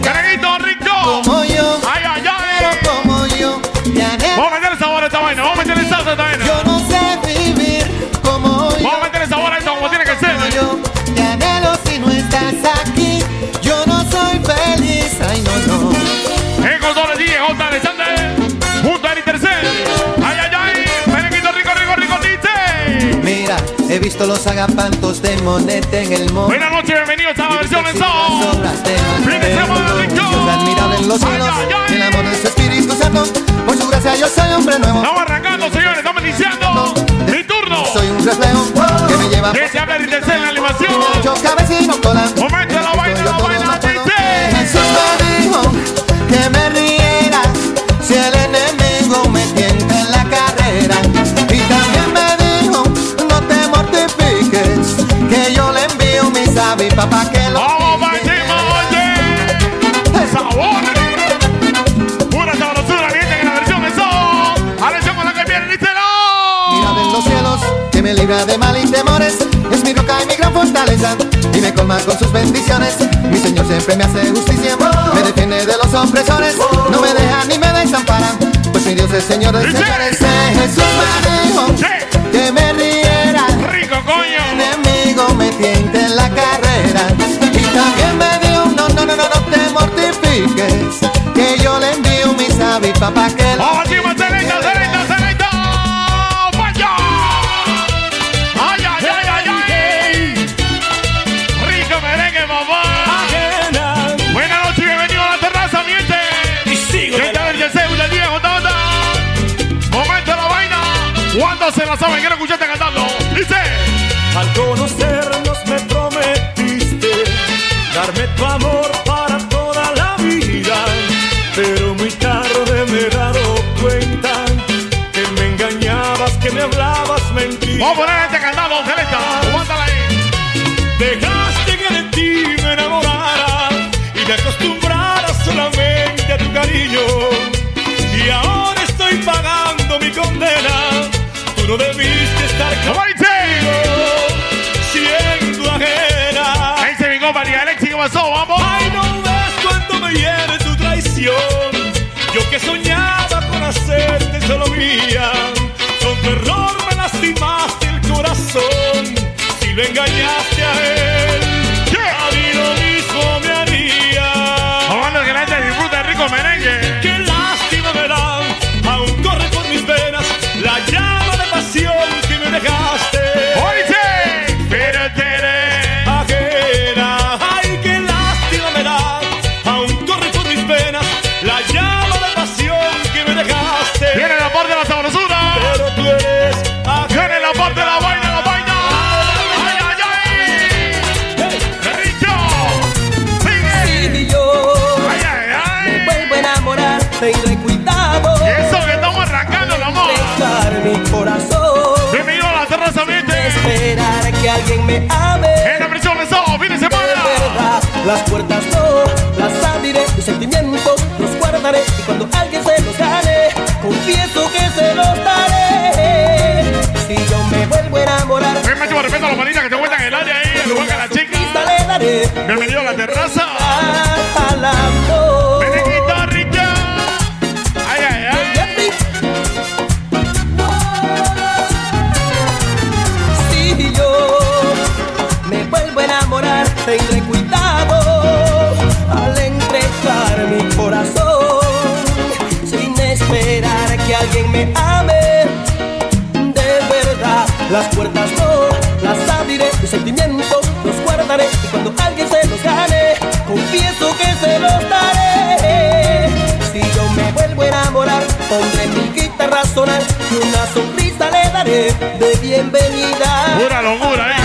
Carguito. He visto los agapantos de monete en el monte. Buenas noches, bienvenidos a la versión en en los cielos, el amor de su Espíritu Santo. Por su gracia yo soy hombre nuevo. Estamos arrancando, señores. Estamos iniciando. Mi turno. Soy un reflejo que me lleva Que se habla de la animación. yo cabecino Yo la mi sabipa pa' que lo Vamos para oye. Sabor. Pura sabrosura, viene en la versión en son. Atención con la que viene, díselo. Mira de los cielos, que me libra de mal y temores. Es mi roca y mi gran fortaleza. Y me colma con sus bendiciones. Mi Señor siempre me hace justicia. Me defiende de los opresores. No me deja ni me desampara. Pues mi Dios es Señor de señores. Eh, Jesús me dijo Sí. que me riera. Rico, coño. Enemigo me tiente mi sabipa pa' que Vamos encima, Celita, Celita, Celita. Vaya. Ay, ay, ay, ay, ay. Rico merengue, mamá. Buenas noches, bienvenido a la terraza, miente. Y sigo ¿Qué tal el deseo del día, Jota, Jota? Momento de la vaina. ¿Cuántos se la saben? Quiero escucharte cantando. Dice. Al conocernos Tú no debiste estar ¿Cómo dice? siendo ajena. Ahí se mi compa, María Alexi, ¿qué pasó? Vamos. Ay, no ves cuánto me hiere tu traición. Yo que soñaba con hacerte solo mía. Con tu error me lastimaste el corazón. Si lo engañaste a él, que alguien me ame. En la prisión de sábado, fin de semana. verdad, las puertas no las abriré, mis sentimientos los guardaré y cuando alguien se los gane, confieso que se los daré. Si yo me vuelvo a enamorar, Ven, máximo respeto a los manitas que se encuentran en el área ahí, el lugar que la chica. le daré Bienvenido a la terraza. al amor. Ame. De verdad, las puertas no las abriré, mis sentimientos los guardaré y cuando alguien se los gane, confieso que se los daré. Si yo me vuelvo a enamorar, pondré mi guitarra a sonar y una sonrisa le daré de bienvenida. Pura locura, eh.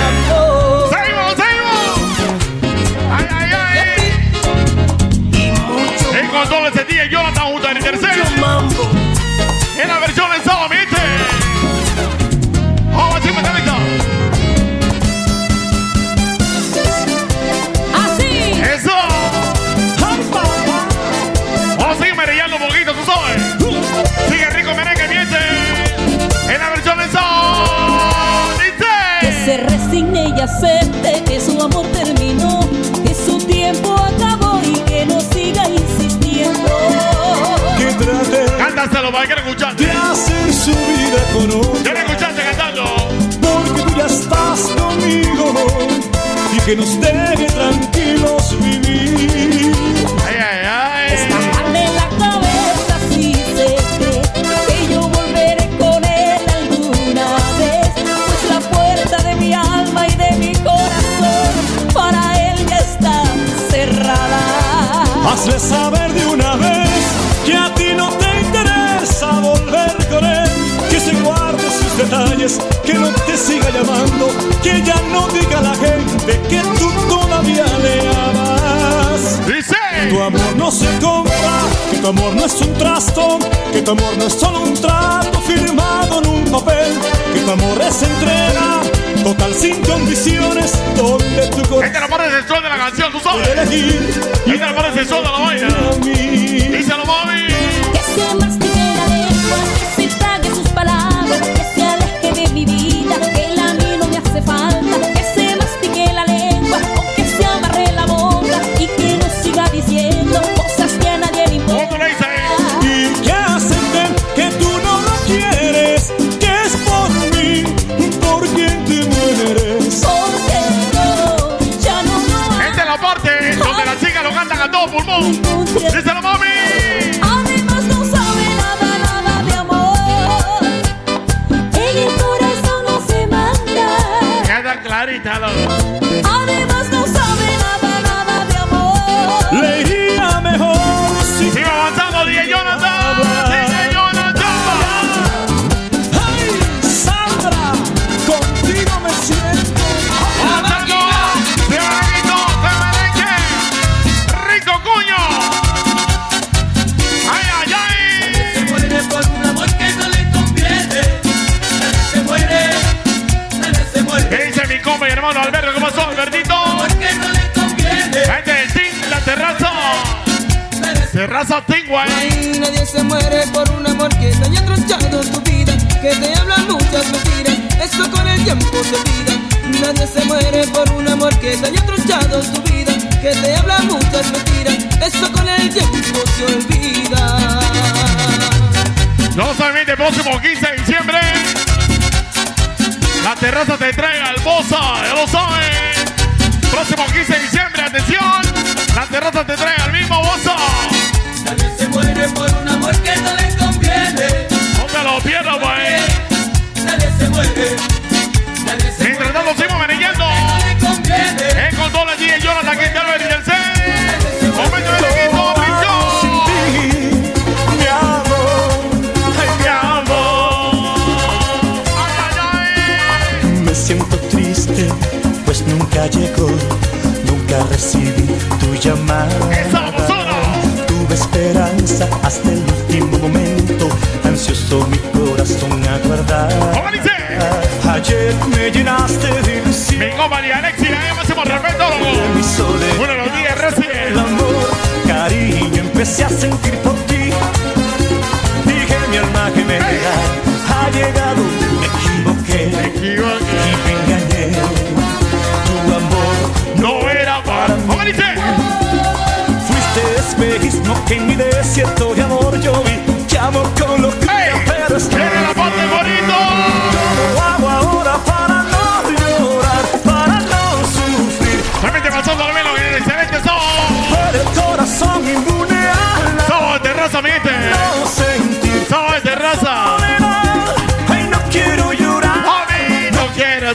acepte que su amor terminó, que su tiempo acabó y que no siga insistiendo. Que trate Cántaselo que lo. De hacer su vida con otro. Ya escuchaste cantando. Porque tú ya estás conmigo y que nos deje tranquilos que no te siga llamando, que ya no diga la gente que tú todavía le amas. Dice. Tu amor no se compra, que tu amor no es un trasto, que tu amor no es solo un trato firmado en un papel, que tu amor es entrega, total sin condiciones, donde tu corazón. Este no parece el sol de la canción, tú sabes. Elegir, este no parece el sol de la vaina. Díselo, mami. todo pulmón. Dice la mami. Además no sabe la balada de amor. En el corazón no se manda. Queda clarita la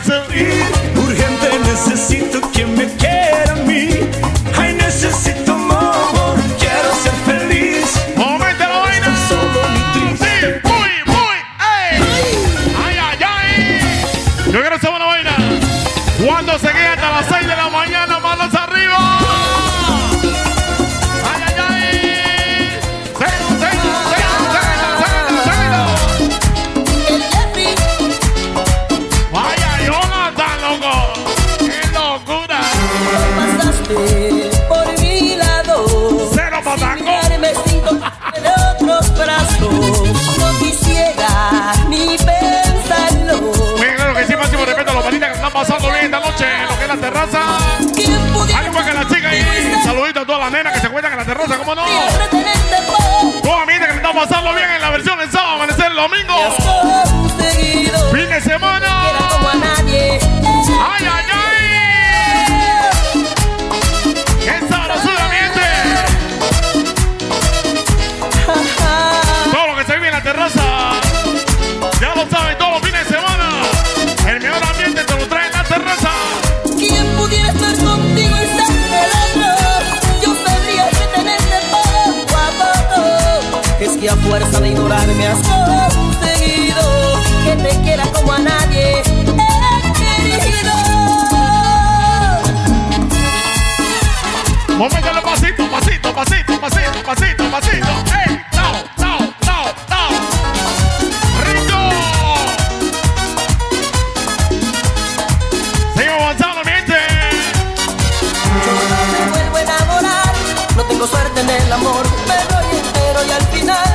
Urgente necesito que me quieran teléfono. Oh, mira que necesitamos pasarlo bien en la versión del sábado, amanecer el domingo. De ignorarme has conseguido que te quiera como a nadie he querido. Pasito, pasito, pasito, pasito, pasito, pasito. ¡Ey! ¡Tao, tao, tao, tao! ¡Rico! Seguimos avanzando, mi gente. Yo no me vuelvo a enamorar, no tengo suerte en el amor, me doy entero y al final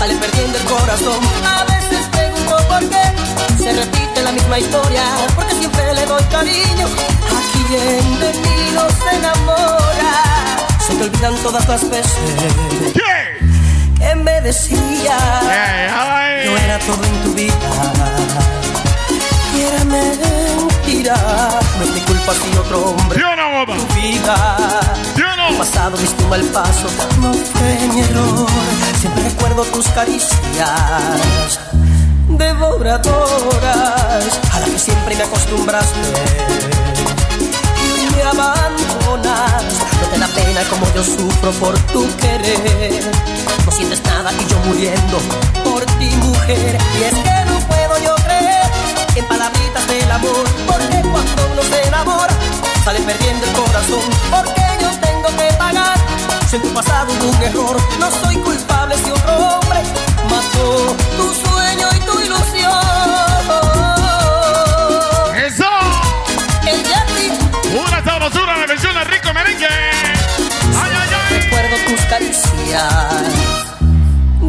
sale perdiendo el corazón. A veces pregunto por qué se repite la misma historia, porque siempre le doy cariño a quien de mí no se enamora. Se te olvidan todas las veces ¿Qué? que me decías. ¡Ey, ay! Yo era todo en tu vida. Era mentira. No es mi culpa si otro hombre ¿Sí o no, guapa? tu vida. ¿Sí o no? Pasado un mal paso, no fue mi error. Siempre recuerdo tus caricias devoradoras a las que siempre me acostumbraste. Y me abandonas, no te da pena como yo sufro por tu querer. No sientes nada y yo muriendo por ti, mujer. Y es que no yo palabritas del amor, porque cuando uno se enamora sale perdiendo el corazón. Porque yo tengo que pagar si en tu pasado hubo un error. No soy culpable si otro hombre mató tu sueño y tu ilusión. ¡Eso! El de a ti Una sabrosura la versión de Rico Merengue. ¡Ay, ay, ay! recuerdo tus caricias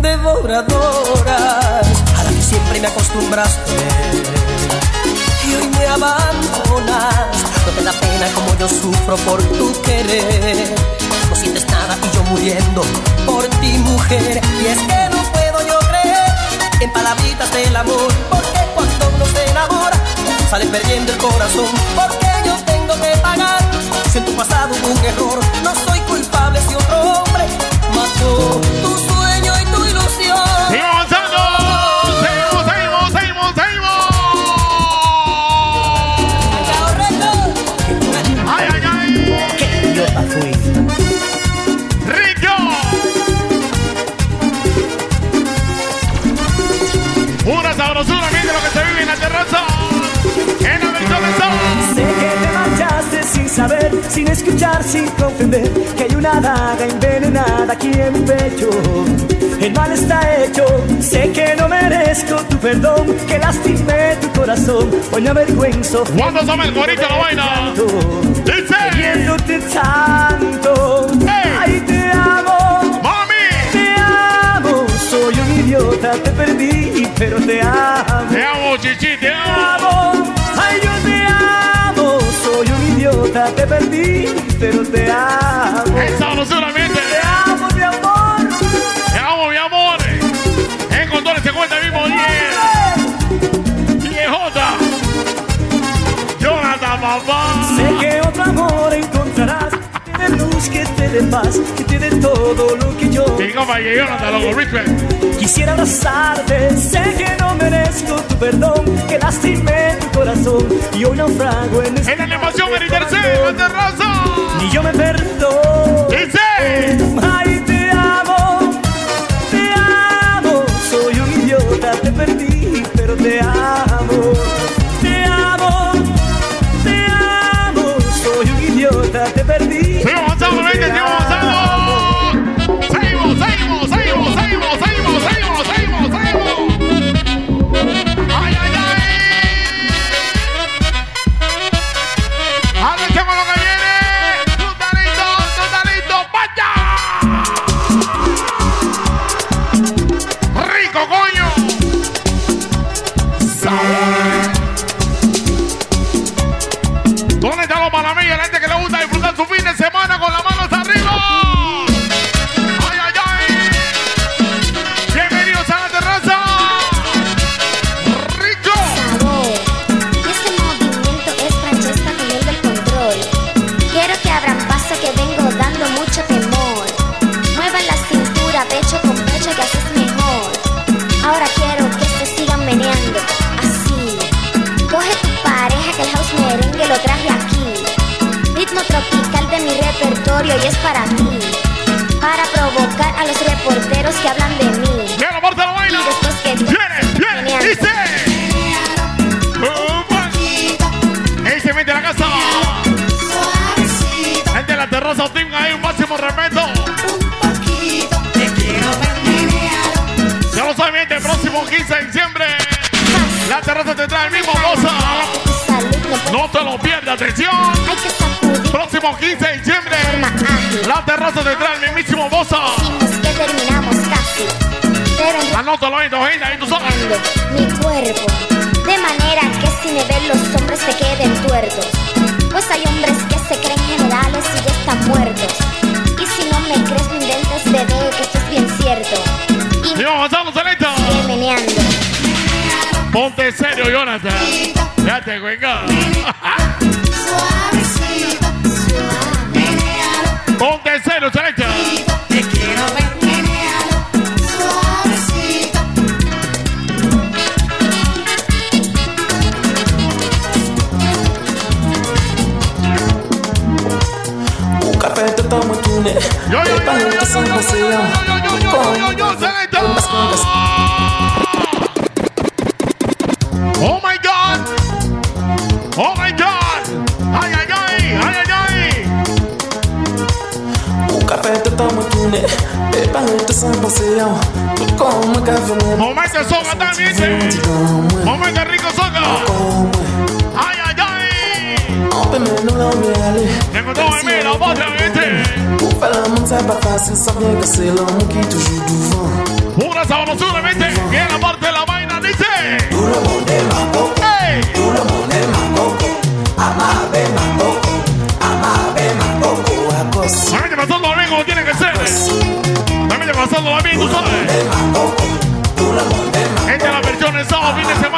devoradoras a las que siempre me acostumbraste. Abandonas, no te da pena como yo sufro por tu querer. No sientes nada y yo muriendo por ti, mujer. Y es que no puedo yo creer en palabritas del amor, porque cuando uno se enamora sale perdiendo el corazón. Porque yo tengo que pagar si en tu pasado hubo un error. No soy culpable si otro hombre mató tu saber, sin escuchar, sin comprender que hay una daga envenenada aquí en mi pecho. El mal está hecho, sé que no merezco tu perdón, que lastimé tu corazón. Hoy me avergüenzo. ¿Cuándo toma el la vaina? Dice. Queriéndote tanto. Ay, te amo. ¡Mami! Te amo, soy un idiota, te perdí, pero te amo. Te amo, chichi, te Te amo. ay yo te idiota, te perdí, pero te amo. ¡Es sabrosura, mi gente! Te amo, mi amor. Te amo, mi amor. En condones se cuenta el mismo 10. 10J. Jonathan, papá. Sé que otro amor encontrarás, que te dé luz, que te dé paz, que te dé todo lo que yo quisiera abrazarte. Sé que no merezco tu perdón, que lastimé tu corazón y hoy naufrago en este En la animación, en tercero, en terraza. Ni yo me perdono. Dice. Ay, te amo, te amo. Soy un idiota, te perdí, pero te amo. Te amo, te amo. Soy un idiota, te perdí. Seguimos avanzando, gente, territorio y es para ti. Para provocar a los reporteros que hablan de mí. ¡Viene de la vaina! Y después que tú ¡Viene, viene! ¡Dice! ¡Ey, se mete a la casa! Gente de la terraza Team, hay un máximo respeto. Ya lo saben, el próximo 15 de diciembre. La terraza tendrá el mismo cosa. No te lo pierdas, atención. Próximo 15 de diciembre. La terraza tendrá el mismísimo Bosa. Que terminamos casi. Anótalo ahí, gente, ahí tú sabes. mi cuerpo. De manera que si me ven los hombres se queden tuertos. Pues hay hombres que se creen generales y ya están muertos. Y si no me crees, no inventes, bebé, que esto Ponte serio, Jonathan. Ya te cuenca. Ponte serio, Celeta. Un café te tomo tune. Yo, yo, yo, yo, Para yo, que yo, se yo, yo, pase yo, yo, yo, yo, yo, yo, Celeta. Oh paseo como café. Mamá, ese soga también, Mamá, ese rico soga. Ay, ay, ay. Ópeme que la parte de la vaina, dice. Duro, monte, est ma Esta es la versión de sábado, fin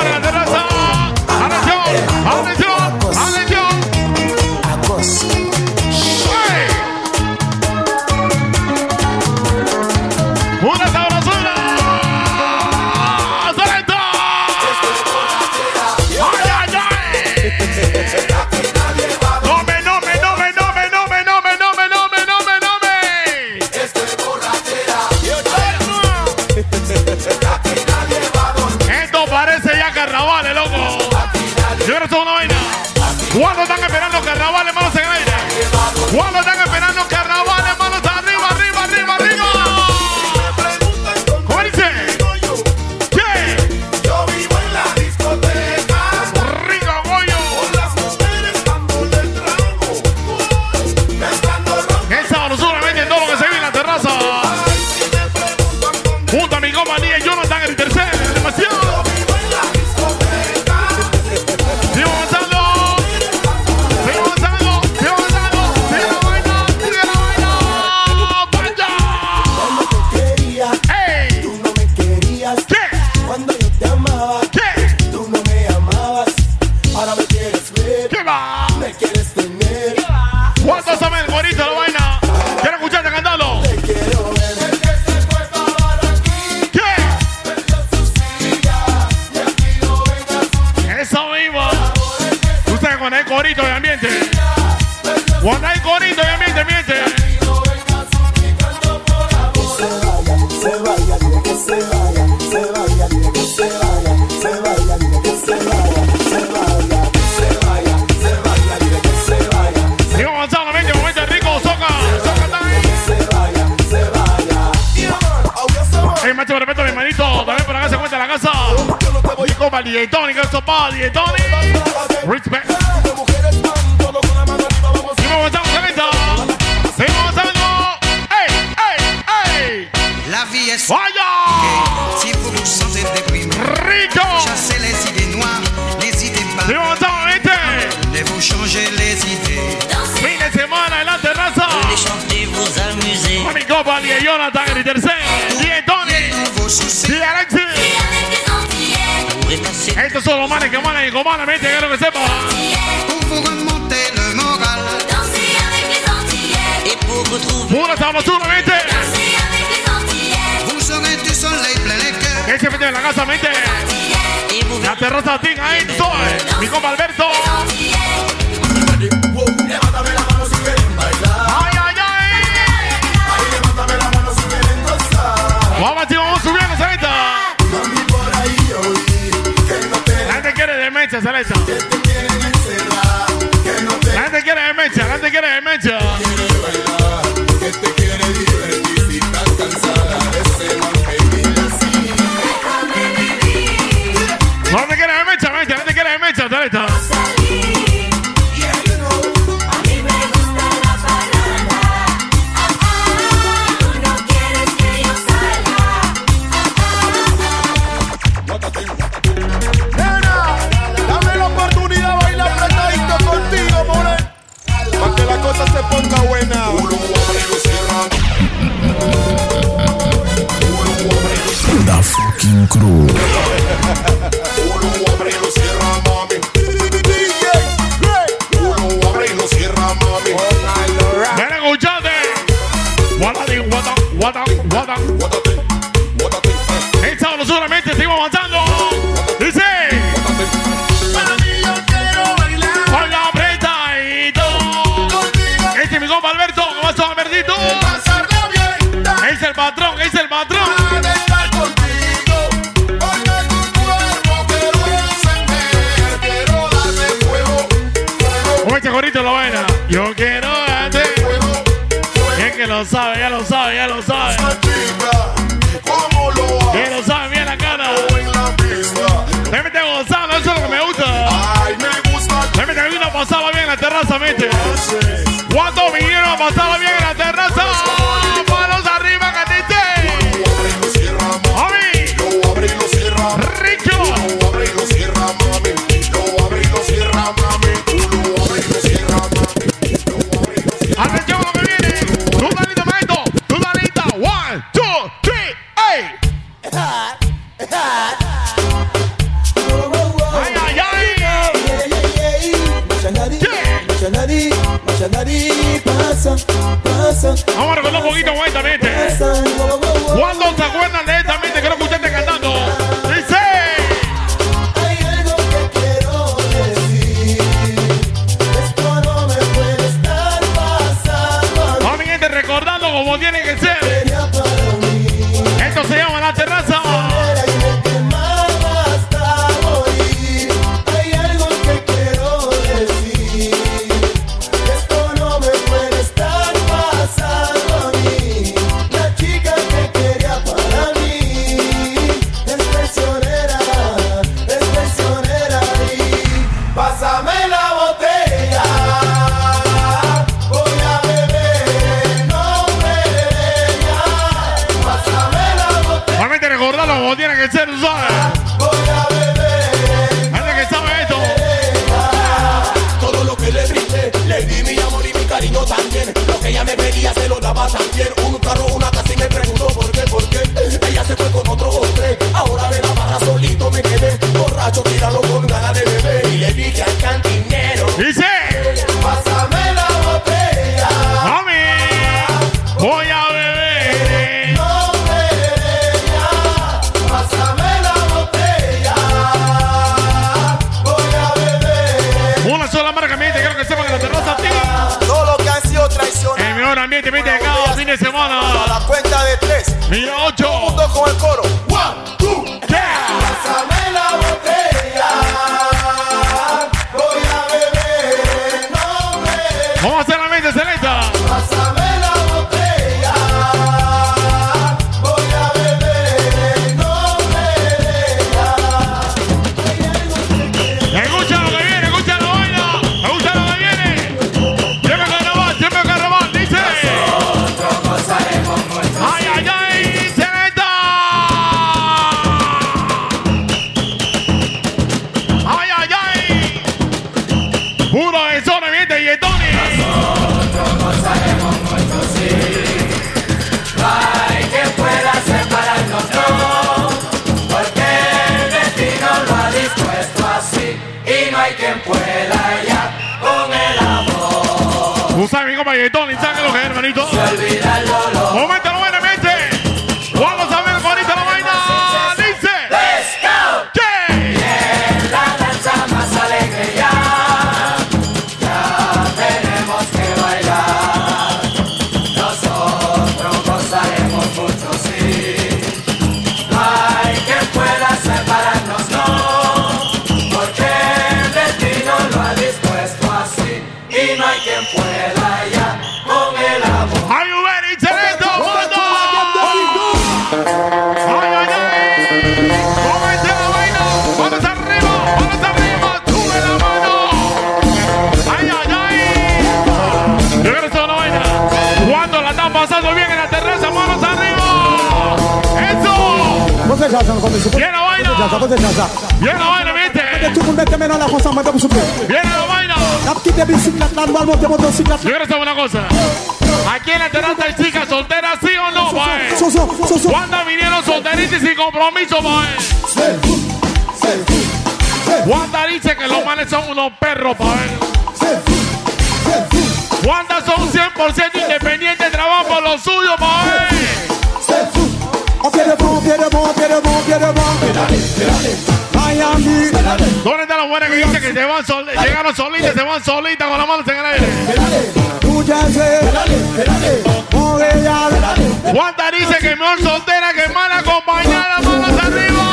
Uno para Jonathan, el tercero, el Tony, y Alexis. Estos son los manes que manes y comanes, mente, quiero que sepa. Pura sabrosura, mente. Ese frente de la casa, mente. La terraza Ting, ahí, soy. Mi compa Alberto. sale lo sabe, ya lo sabe, ya lo sabe. Ya lo sabe, mira la cara. Me mete gozando, eso es lo que me gusta. Me mete una pasada bien en la terraza, mete. ¿Cuántos vinieron a pasarla bien poquito más también. fin de semana. A la cuenta de tres. Mira, ocho. Con el coro. manito. Se olvida lo jaza, come si Viene la vaina. Jaza. Viene la vaina. Tout le monde mette la souple. Viene la vaina. La petite bicyclette, la noire monte motocyclette. Yo quiero saber una cosa. Aquí en la terraza hay chicas solteras, ¿sí o no, mae? ¿Cuántas vinieron solteritas y sin compromiso, mae? ¿Cuántas dicen que los males son unos perros, mae? ¿Cuántas son 100% independientes, trabajan por lo suyo, mae? ¿Dónde están los buenos que dicen que se van sol, llegaron solitas, se van solitas con las manos en el aire? Dice que mejor soltera que mal acompañada, manos arriba.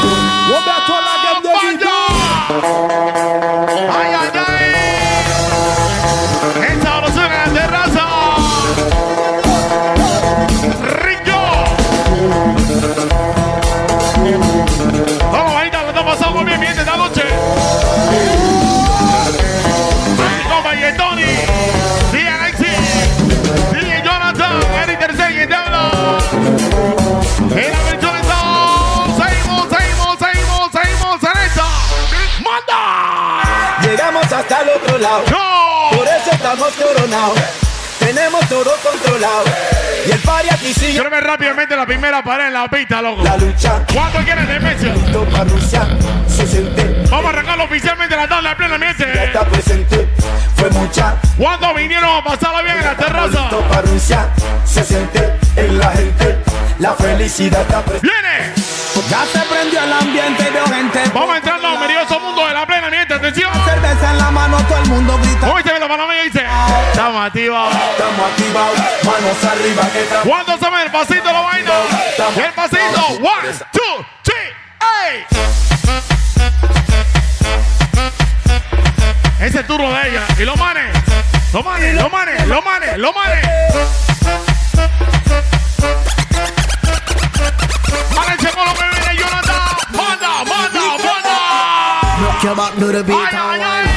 Lado. Por eso estamos coronados. Tenemos todo controlado. Y el party aquí sigue. Quiero rápidamente la primera pared en la pista, loco. La lucha. ¿Cuánto quieren de Rusia se siente. Vamos a arrancarlo oficialmente la tabla de plena ambiente. Ya está presente. Fue mucha. ¿Cuántos vinieron a pasarla bien en la terraza? Para Rusia se siente en la gente. La felicidad está presente. ¡Viene! Ya se prendió el ambiente y veo gente. Vamos a entrar al maravilloso mundo de la plena ambiente. ¡Atención! Cerveza en la mano, todo el mundo grita. ¿Cómo dice que los panameños dice? Estamos activados. Estamos activados. Manos arriba que tra- ¿Cuántos saben el pasito la vaina? El pasito. One, two, three, ¡ey! Ese es turno de ella. Y los manes. Los manes, los manes, los manes, los manes. Lo que viene Jonathan. Manda, manda, manda. Rock your back to the beat wine.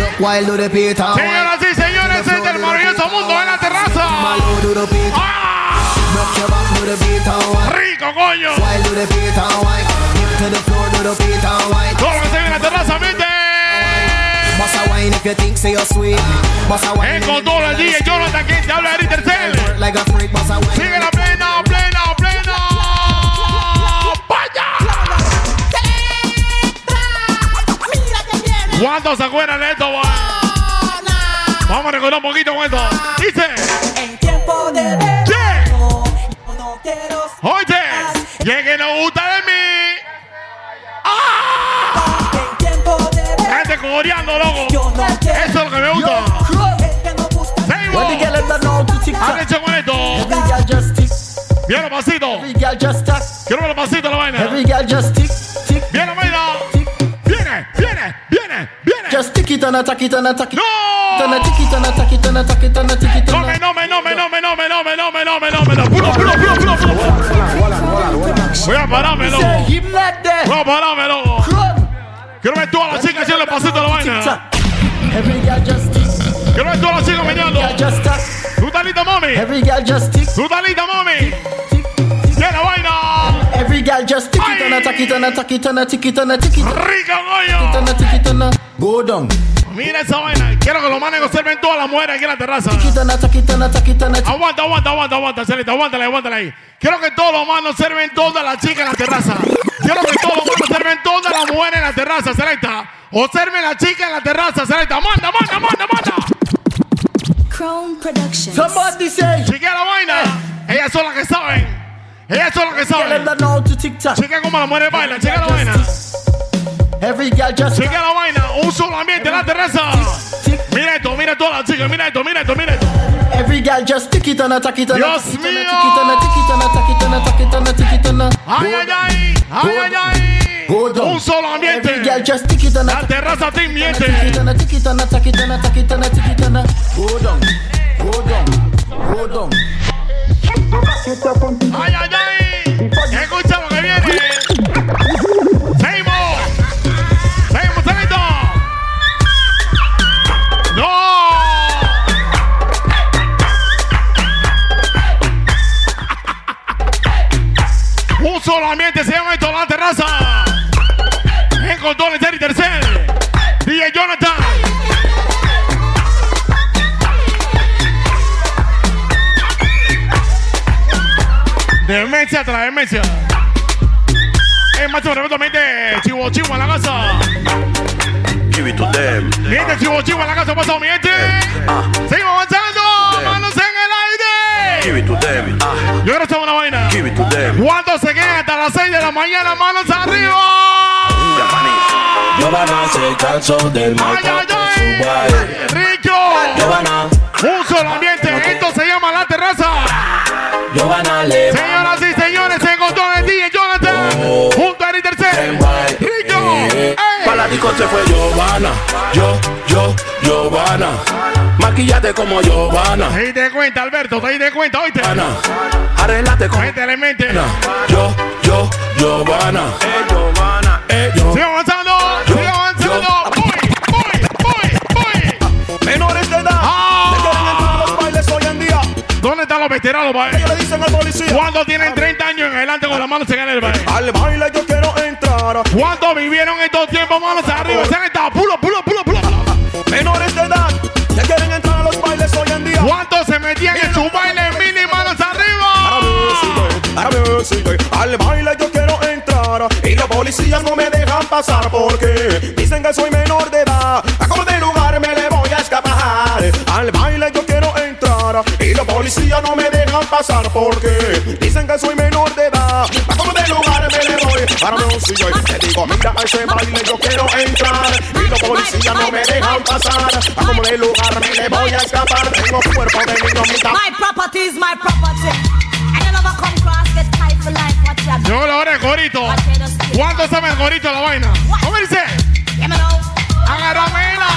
Rock wild the beat. Señoras y señores, es el maravilloso mundo en la terraza. Malo to the beat. Rock your back to the beat and wine. Rico, coño. Wild to the beat and wine. Hip to the floor to the beat and wine. Todo lo que se viene en la terraza, vente. Bossa wine if you think say you're sweet. Bossa wine. En con todo el día, Jonathan, quien te habla Eric Tercel. Sigue la plena, ¿Cuántos se acuerdan de esto, boy? Vamos a recordar un poquito con esto. Dice. En tiempo de verano, no Oye, llegue no gusta de mí. ¡Ah! En tiempo de Gente coreando, loco. Eso es lo que me gusta. Han hecho con esto. Vieron pasito. Quiero ver el pasito la vaina. Every girl just attack it and attack it. ¡No! And a tick it and attack it and attack it and a tick it No me, a- no me, no me, no me, no me, no me, no me, no me, no me, no. Puro, puro, puro, puro, puro. Voy a that. Voy a. Run. Quiero ver todas las chicas haciendo pasito de la vaina. Quiero ver todas las chicas meneando. ¿Tú estás lista, mami? ¿Tú estás lista, mami? Girl just tick it and attack it and attack it and a tick it and a tick it. ¡Rica, Tick coño! a tick it and a go down. Mira esa vaina. Quiero que los manes observen todas las mujeres aquí en la terraza. Tick it and attack it and attack it and a tick. Aguanta, aguanta, aguanta, aguanta, Celita, aguántala, aguántala ahí. Quiero que todos los manos observen todas las chicas en la terraza. Quiero que todos los manos observen todas las mujeres en la terraza, Celita. Observen la chica en la terraza, Celita. Manda, manda, manda, manda. Chrome Productions. Somebody say. Chiquea la vaina. Ellas son las que saben. Ella es lo que sabe. Checa cómo la muere baila, checa la vaina. Every girl just checa la vaina, un solo ambiente, la terraza. Mira esto, mira todas las chicas, mira esto, mira esto, mira esto. Every girl just tick it on a tack it on a Dios mío. Ay, ay, ay, ay, ay, ay. Un solo ambiente. Every girl just tick it and attack La terraza te miente. Tick it on a tick it on a tack it on a tack it on a tick it on a. Go down, go down, go down. Get up on. Ay, ay, ay. Demencia tras demencia. Es más tremendamente chivo chivo en la casa. Give it to them. Mi gente, chivo chivo en la casa, pasado mi gente. Seguimos avanzando. Manos en el aire. Give it to them. Yo ahora estamos una vaina. give it to them. ¿Cuántos se quedan hasta las 6 de la mañana? Manos arriba. Giovanna se cansó del maltrato de su baile. Rico. Giovanna, Un solo ambiente. Esto se llama la terraza. Giovanna le Señoras y Rico. Para la disco se fue Giovanna. Yo, yo, Giovanna. Maquillate como Giovanna. Te diste cuenta, Alberto, te diste cuenta, oíste. Arreglate como Métele mente. yo, yo, Giovanna. Eh, Giovanna. Eh, yo. Sigue avanzando, sigue avanzando. Voy, voy, voy, voy. Menores de edad. Le quieren entrar a los bailes hoy en día. ¿Dónde están los veteranos, bae? Ellos le dicen al policía. ¿Cuántos tienen 30 años en adelante con las manos en el baile? Al baile yo ¿Cuántos vivieron estos tiempos manos arriba? Se han estado pulo, pulo, pulo, pulo. Menores de edad. Le quieren entrar a los bailes hoy en día. ¿Cuántos se metían en su baile mini manos arriba? Al baile yo quiero entrar y los policías no me dejan pasar porque dicen que soy menor de edad. A como de lugar me le voy a escapar. Al baile yo quiero entrar y los policías no me dejan pasar porque dicen que soy menor de edad. A de lugar me le voy. Ahora me sigue. Te digo, mira a ese baile yo quiero entrar y los policías no me dejan pasar. A como de lugar me le voy a escapar. Tengo cuerpo de niño mitad. My property is my property. And you never come cross, get tight for life. What you Llegó la hora del gorito. ¿Cuántos saben el gorito de la vaina? ¿Cómo dice? Agarramela.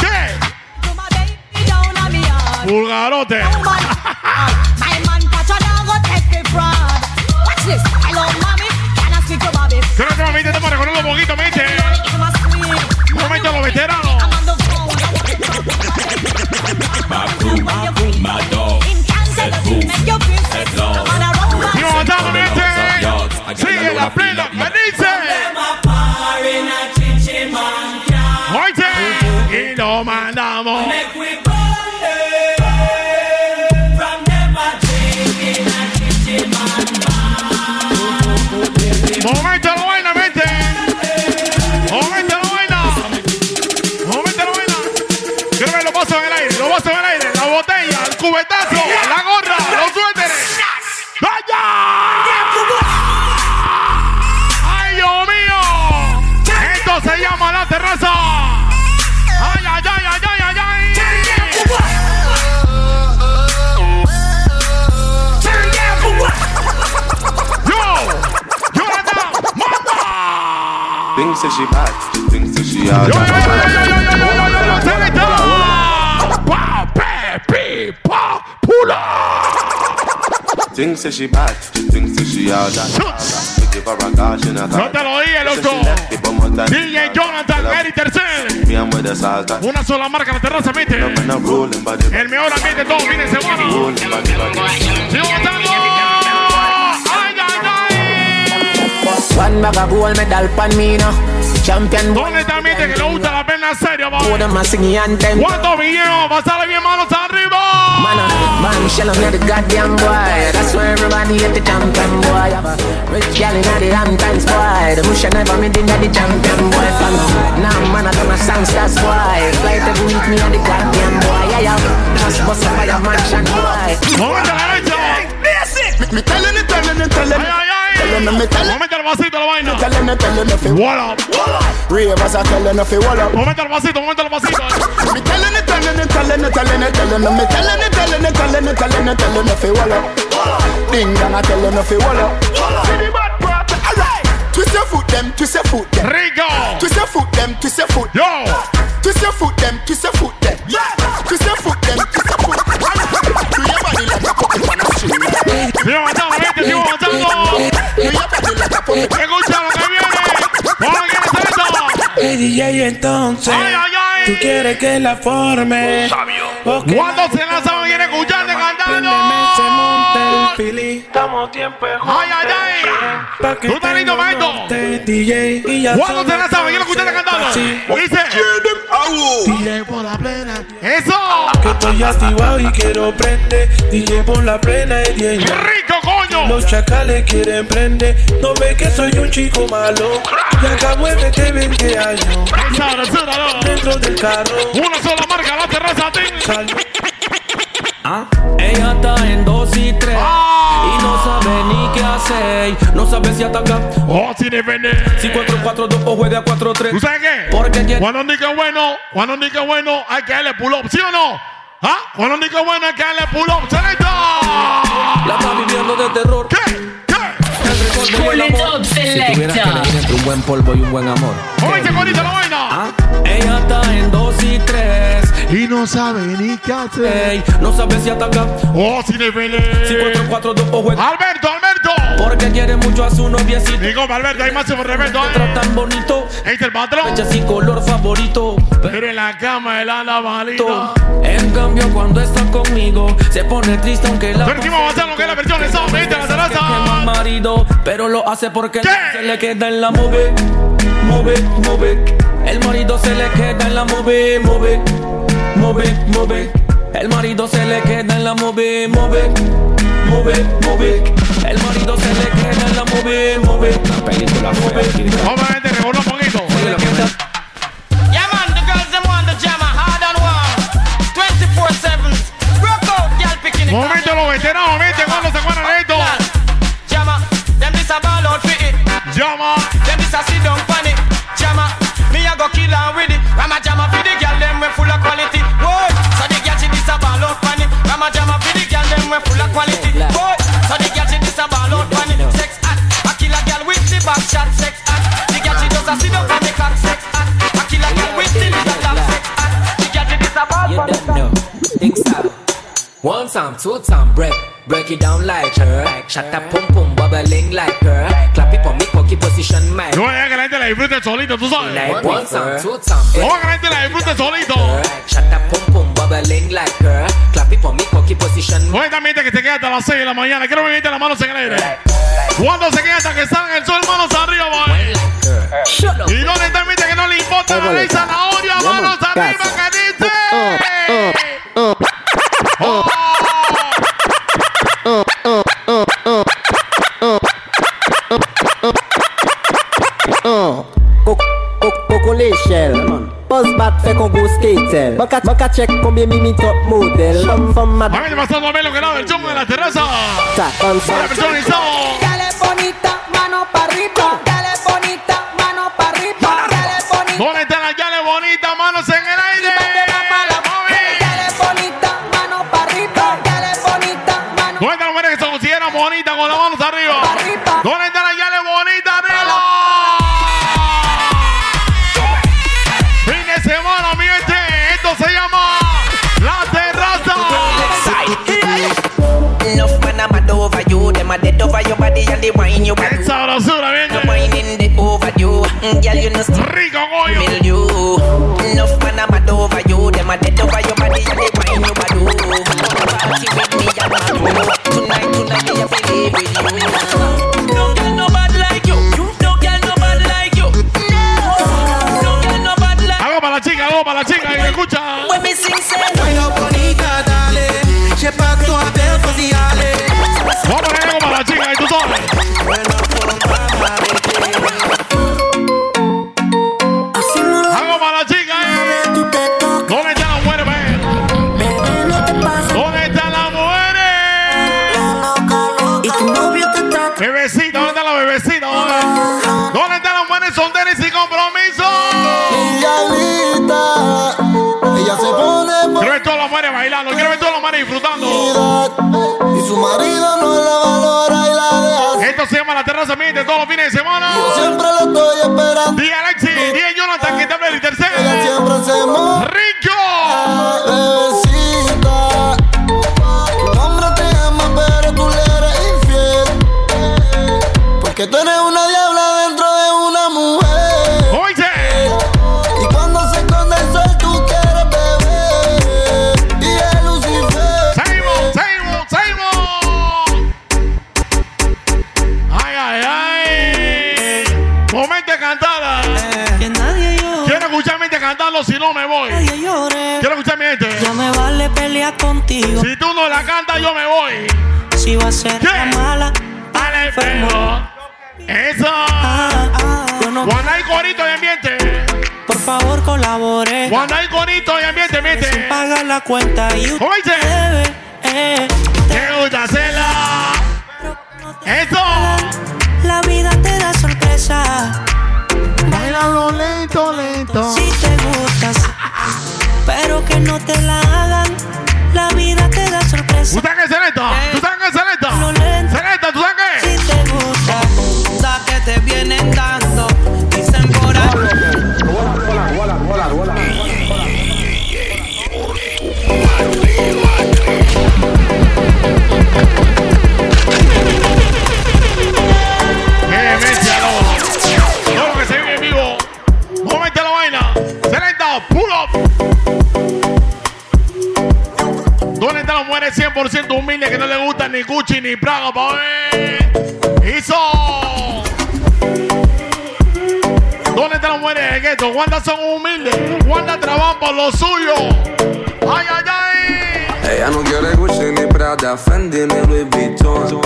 ¿Qué? My man catch go take the fraud. Watch this. Creo que me intento para un poquito, mente. No me los veteranos. Yo mataba, mente. Sigue la plena, me dice. Oye, y lo mandamos. ¡Manda! Things say she bad. Things say she all Yo, yo, that. yo, yo, yo, yo, yo, yo, yo, yo, selecta. Pa, pe, pi, pa, pula. Things say she bad. Things say she all that. We give her a caution at No te lo dije, loco. DJ Jonathan, Eric Tercer. Me and with the salt. Una sola marca en la terraza, mete. Man, I'm rolling body. El mejor ambiente de todo fin de semana. Rolling body, body. Sigo votando. ¡Ay, ay, ay! One bag of gold medal pan me now. Champion boy. ¿Dónde está mi que le gusta la pena serio, Put va? a ¿Cuántos vinieron? Pasarle bien manos arriba. Man, uh, man, shell on the goddamn boy. That's why everybody hate the champion boy. Have a rich gal in the Hamptons boy. The bush never made in the champion boy. Fan now, man, I done a songsters boy. Flight every week me and the goddamn boy. Yeah, yeah. Just bust a fire mansion boy. Momento a la derecha. Me, me telling it, telling it, telling it. Momento al vasito la vaina. It, it, Wall up. Ravers are telling it, wall up. Momento al vasito, momento al vasito. Me telling it, telling it, telling it, telling it, telling them, me telling it, telling it, telling it, telling it, telling it, wall up. Ding dong, I telling it, wall up. See the bad part, alright. Twist your foot, them, twist your foot, them. Rico. Twist your foot, them, twist your foot. Yo. Twist your foot, them, twist your foot, them. Twist your foot, them, twist your foot. Do your body like a puppet on a string. Sigo avanzando, gente, sigo avanzando. Do your Escucha lo que viene. ¿Cómo quieres esto? Hey DJ entonces Ay, ay, ay. Tú quieres que la forme ¿O que ¿Cuándo se lanzan viene escuchando y cantando? se monte el pili Tenemos tiempo. Ay, ay, ay. Tú estás listo, maestro. DJ y ya ¿Cuándo son te la saben? Quiero escucharte cantando. Sí. Dice. DJ por la plena. Eso. Que estoy activado y quiero prender. DJ por la plena. ¡Qué rico! Los chacales quieren prender. No ve que soy un chico malo. Y acá muévete 20 años. Dentro del carro. Una sola marca, la terraza, Ah, Ella está en dos y tres y no sabe ni qué hacer. No sabe si ataca Oh, si depende. si 4-4-2 o juega 4-3. ¿Tú sabes qué? Porque quiere- Cuando es bueno, cuando es bueno, hay que darle pull up, ¿sí o no? ¿Ah? Es bueno, hay que darle pull up. ¡Selecta! La está viviendo de terror. ¿Qué? Polvo y el amor. Si tuvieras que elegir entre un buen polvo y un buen amor. ¿Cómo dice bonita la vaina? Ah, Ella está en dos y tres Y no sabe ni qué hacer. Ey, no sabe si ataca Oh, si depende. si 4-4-2 o juega. Alberto, Alberto. Porque quiere mucho a su noviecito. Compa Alberto, hay máximo respeto. Que ¿eh? tratan bonito. Está el patrón. Fecha así color favorito. Pero en la cama él anda malito. En cambio, cuando está conmigo, se pone triste aunque la. Pero encima va a hacer lo que es la versión de ¿viste? La Que terraza. marido, pero lo hace porque ¿Qué? se le queda en la move, move, move. El marido se le queda en la move, move, move, move. El marido se le queda en la move, move, move, move. El marido se le queda en la move, move. La película fue. Un poquito. Yeah, man, the girls them want the jammer hard and warm. 24-7. Broke out, girl picking it. Momento los veteranos, ¿viste? Cuando se acuerdan de esto. Jammer, them this a ball out for it. Llama. Them this a sit down the time, two time, break. Break it down like her. Shut up, pum pum, bubbling like her. Clap it for me, cocky position, man. No es que la gente la disfrute solito, tú sabes. One time, two time, break. Ojalá que la gente la disfrute solito. Shut up, pum pum, bubbling like her. Clap it for me, cocky position, No es también que te queda hasta las 6 de la mañana. Quiero verte las manos en el aire. Cuando se queda hasta que salga el sol, manos arriba, boy. Y donde está que no le importa la ley zanahoria, manos arriba, que dice. Oh. Coco bat fait qu'on go skater Baka baka check combien mimi top model Femme femme mat Vamos pasando a ver lo que el chongo en la terraza. Ta con Para personalizado. Dale bonita, mano para arriba. Dale bonita, mano para arriba. Dale bonita. ¿Dónde están las llales bonitas? Manos en el aire. Dale bonita, mano para arriba. Dale bonita, mano ¿Dónde están las mujeres que se consideran bonitas con las manos arriba? Body and they wine you bad Esa sabrosura, bien. The whining they overdue. Mm, Girl you know still Rico, coño you. Enough man I'm mad over you. Them a dead over your body and they wine you bad Party with me and my boo Tonight, tonight me a feel live with you marido no la valora y la deja. Esto se llama La Terraza Miente todos los fines de semana. Yo siempre la estoy esperando. Día Alexi, día Jonathan, que te habla el Ella tercero. siempre se moja. Contigo. Si tú no la cantas, yo me voy. Si va a ser la mala, Al espejo. Eso. Cuando hay corito de ambiente. por favor colabore. Cuando hay corito de ambiente, Sin miente. pagar la cuenta y ¿Cómo dice? debe, eh, Te gusta hacerla. Eso. La vida te da sorpresa. Bailalo lento, lento. Si te gustas, pero que no te. La ¿Cuántas son humildes? ¿Cuántas trabajan por lo suyo? ¡Ay, ay, ay! Ella no quiere Gucci ni Prada, Fendi ni Louis Vuitton.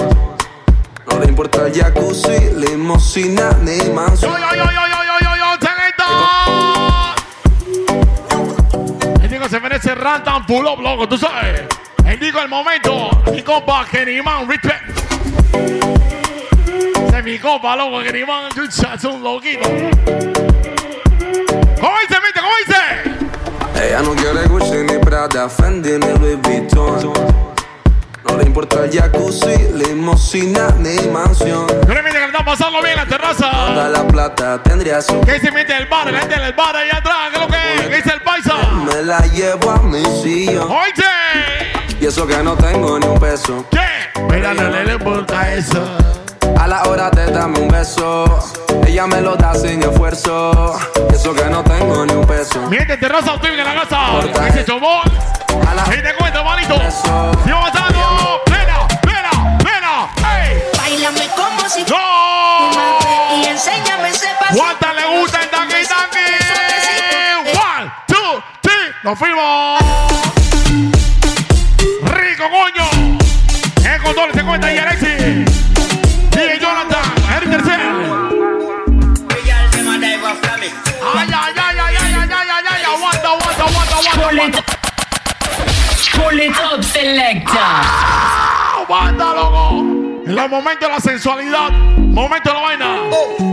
No le importa el jacuzzi, limosina ni mansión. ¡Yo, yo, yo, yo, yo, yo, yo, yo! El Diego se merece rantan pull up, loco, tú sabes. El Diego el momento. Mi compa, Kenny Man, respect. Ese es mi compa, loco, chucha, Es un loquito. Prada, Fendi ni Louis Vuitton. No le importa el jacuzzi, limosina ni mansión. Yo le que le está pasando bien en la terraza. Toda la plata tendría su. ¿Qué dice mete el bar? La gente del bar ahí atrás. ¿Qué es lo que es? ¿Qué dice el paisa? Me la llevo a mi sillón. ¡Oíste! Y eso que no tengo ni un peso. ¿Qué? Mira, no le importa eso. A la hora te dame un beso. Ella me lo da sin esfuerzo. Eso que no tengo ni un peso. Miente, terraza, usted en la casa. ¿Qué dice Chomón? Y te cuento, manito. Sigo avanzando. Plena, plena, plena. ¡Ey! Bailame como si ¡No! y enséñame ese paso. ¿Cuántas le gusta el tanque tanque? One, two, three. Nos fuimos. Rico, coño. El control se cuenta y Alexi. Aguanta. Pull it up, selector. Aguanta, loco. En los momentos de la sensualidad, momento de la vaina.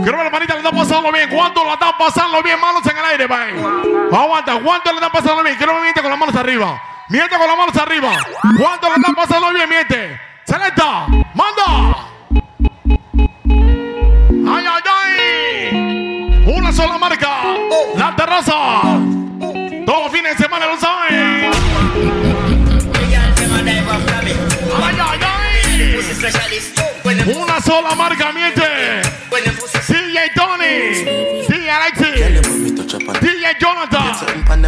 Quiero ver la manita le están pasando bien. ¿Cuánto la están pasando bien? Manos en el aire, bye. Aguanta, ¿cuánto le están pasando bien? Quiero ver miente con las manos arriba. Miente con las manos arriba. ¿Cuánto le están pasando bien? Miente. Selecta, manda. Ay, ay, ay. Una sola marca. La terraza. Todos fines de semana lo saben. Ay, ay, ay. Una sola marca, miente. DJ Tony. DJ Alexi. DJ Jonathan.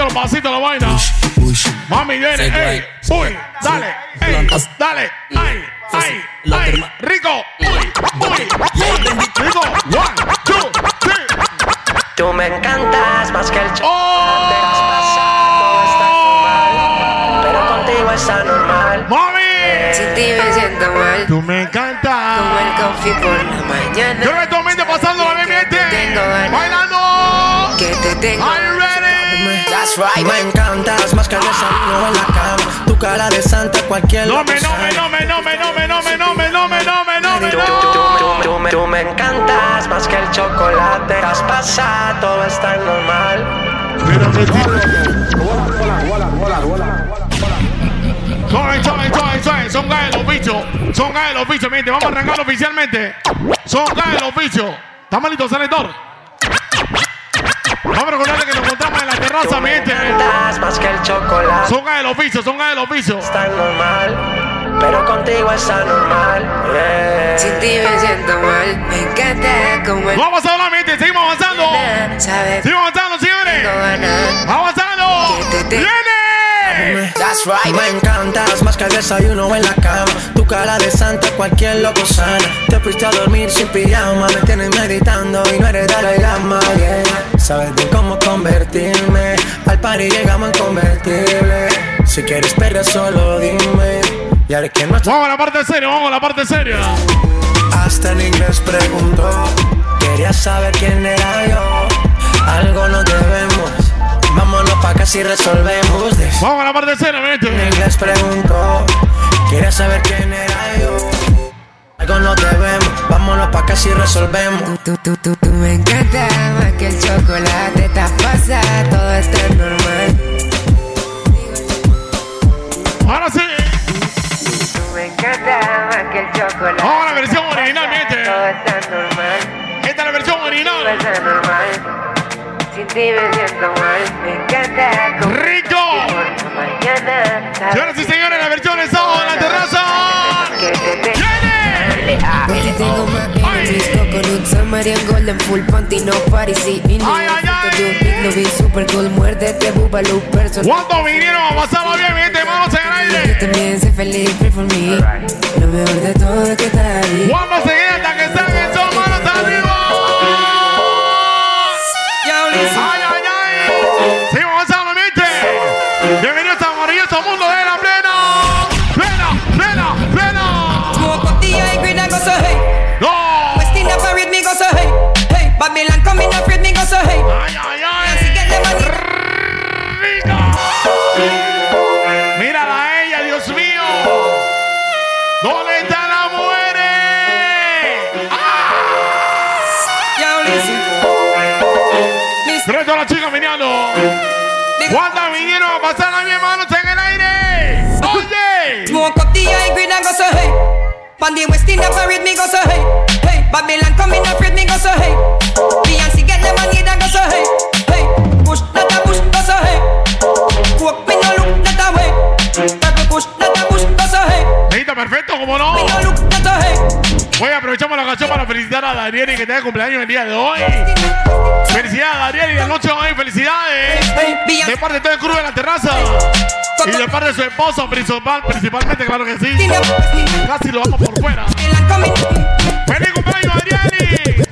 momento los pasitos la vaina. Mami, viene. Segway. Ey, uy, dale. Ey, dale. Ay, ay, ay. Rico. Uy, uy, uy. Rico. One, two, three. Tú me encantas más que el chocolate. Pero contigo está normal. ¡Mami! Sin ti me siento mal. Tú me encantas. Como el coffee por la mañana. Yo que mente pasando la ganas. Bailando. Que te tengo. That's right. Me encantas más que el desayuno en la cama. Tu cara de santa cualquier No me, no me, no me, no me, no me, no me, no me, no me, no me, no me, no. me, tú me encantas más que el chocolate. Traspasa, todo está normal. Suave, suave, suave, suave. Son gays los bichos. Son los bichos, miente. Vamos a arrancar oficialmente. Son los bichos. ¿Está malito, selector? Vamos a recordarle que nos encontramos en la terraza, mi gente. más que el chocolate. Son del oficio, son del oficio. Está normal, pero contigo es anormal. Yeah. Sin ti me siento mal, me encanta como el Vamos a hablar, mi gente. Seguimos avanzando. ¿sabes? Seguimos avanzando, señores. Avanzando. ¡Viene! That's right. Me encantas más que el desayuno en la cama. Tu cara de santa, cualquier loco sana. Te fuiste a dormir sin pijama. Me tienes meditando y no eres Dalai Lama. Yeah. Sabes de cómo convertirme. Al party llegamos en convertible. Si quieres perder, solo dime. Y haré que no Vamos a la parte seria, vamos a la parte seria. Hasta en inglés preguntó. Quería saber quién era yo. Algo nos debemos. Pa' que si resolvemos. Vamos a la parte mi gente. En inglés preguntó. Quería saber quién era yo. Algo nos debemos. Vámonos pa' que si resolvemos. Tú, tú, tú, tú me encanta más que el chocolate. Te pasa, todo está normal. Ahora sí. Tú me encanta más que el chocolate. Vamos a la versión original, mi gente. Todo está normal. Esta es la versión original. Todo está normal. ¡Rico! Señoras y señores, la versión de sábado en la terraza. ¿Cuántos vinieron a pasarlo bien, mi gente? Manos en el Yo aire. también sé feliz, pray for me Lo mejor de todo es que estás ahí Vamos a seguir gente. Bienvenidos al On the West India parade, me go so hey. Hey, Babylon coming afraid, me go so hey. Beyonce get the money, that go so hey. Hey, push, not a push, Ahorita perfecto, como no. Hoy aprovechamos la ocasión para felicitar a Daniel y que tenga cumpleaños el día de hoy. Felicidades a Daniel y la noche de hoy, felicidades. De parte de todo el crew de la terraza. Y de parte de su esposo principal, principalmente, claro que sí. Casi lo vamos por fuera. ¡Feliz cumpleaños, Adriani!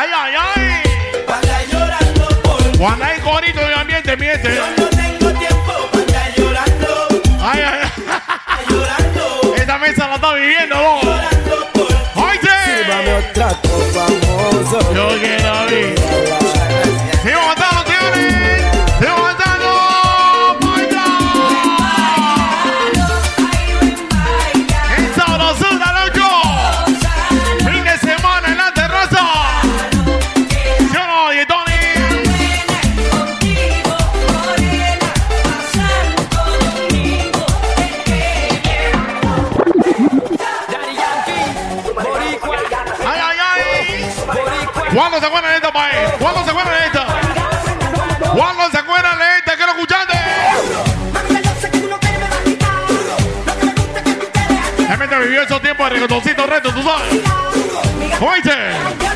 ¡Ay, ay, ay! Para llorando por Cuando hay corito de ambiente, miente. Yo no tengo tiempo para andar llorando. ¡Ay, ay, ay! Esta mesa la está viviendo, vos. ¡Oye! Sírvame otra copa, mozo. Yo quiero ver. ¿Cuándo se acuerdan de esta, país? ¿Cuándo se acuerdan de esta? ¿Cuándo se acuerdan de esta? ¡Quiero escucharte! Realmente vivió esos tiempos de regotoncito reto, tú sabes. ¿Oíste?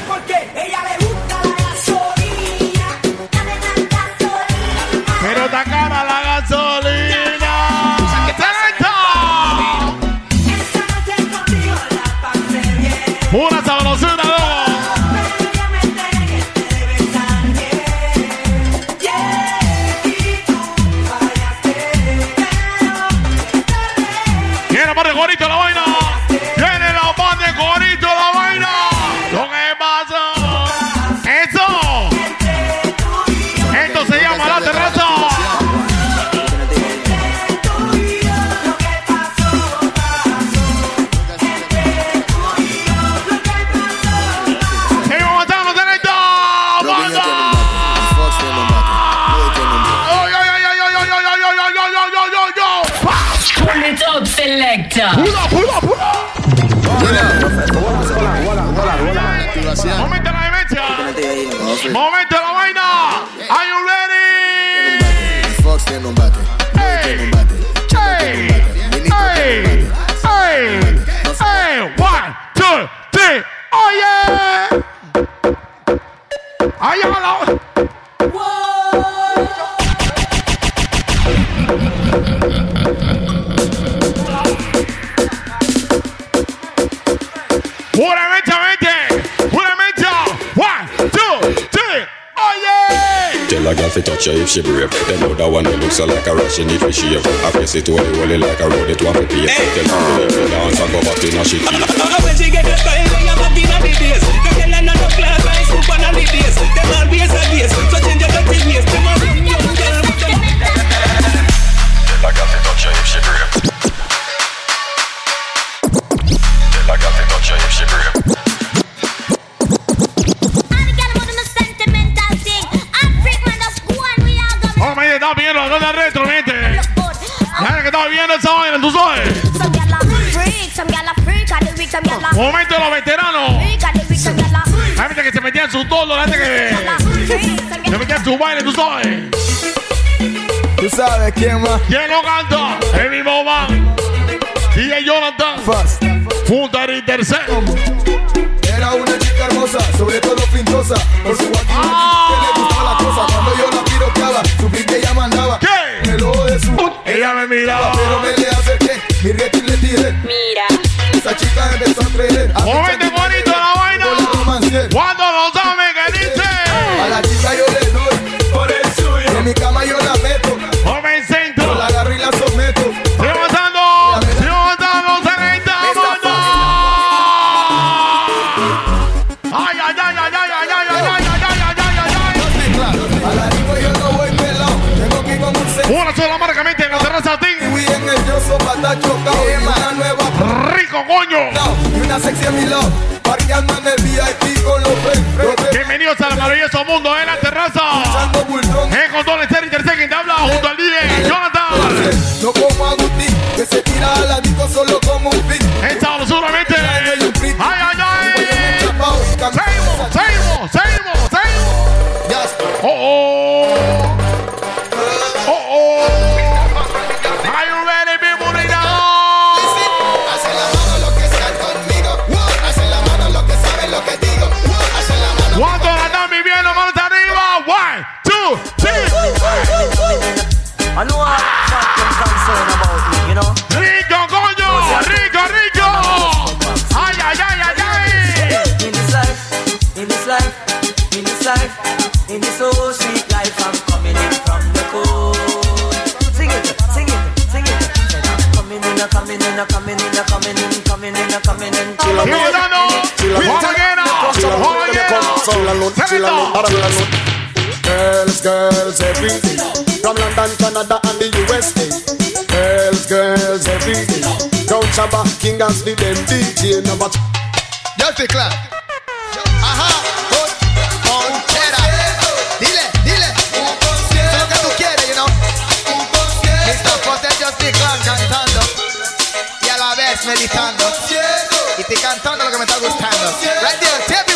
it well, well like I rode it one for the. Dance and go back in a. Momento de los veteranos. La gente que se metía en su tolo, la gente que se metía en su baile, tú sabes. Tú sabes quién más. ¿Quién lo canta? El mismo man. DJ Jonathan. Junto a tercero. Era una chica hermosa, sobre todo pintosa. Por su guaquillo que le gustaba la cosa. Cuando yo la piroteaba, supí que ella mandaba. ¿Qué? El ojo de su. Ella me miraba. Pero me le acerqué, mi reto y le tiré. Esa chica empezó a creer. Momento bonito la vaina. Cuando lo sabe que dice. A la chica yo le doy. Por el suyo. En mi cama yo la meto. Joven centro. Yo la agarro y la someto. Levantando. Levantando. Se necesita Ay, ay, ay, ay, ay, ay, ay, ay, ay, ay, ay, ay, ay, ay. A la disco yo no voy pelado. Tengo que ir con un set. Una sola marca mente en la terraza Team. Fui en el yoso pata chocado. Y una nueva. Coño. Y una sexy a mi lado. Parqueando en el VIP con los friends. Bienvenidos al maravilloso mundo de la terraza. Eh, con todo el ser interse que te habla junto al DJ Jonathan. No como Agustín, que se tira a la disco solo Girls, girls, everything. From London, Canada, and the USA. Girls, girls, everything. Down Shabba, King As the them DJ number. Just be clap. Ajá, ponchera. Dile, dile. Lo que tú quieres, you know. Mr. Potter just be clap cantando. Y a la vez meditando. Y estoy cantando lo que me está gustando. Right there,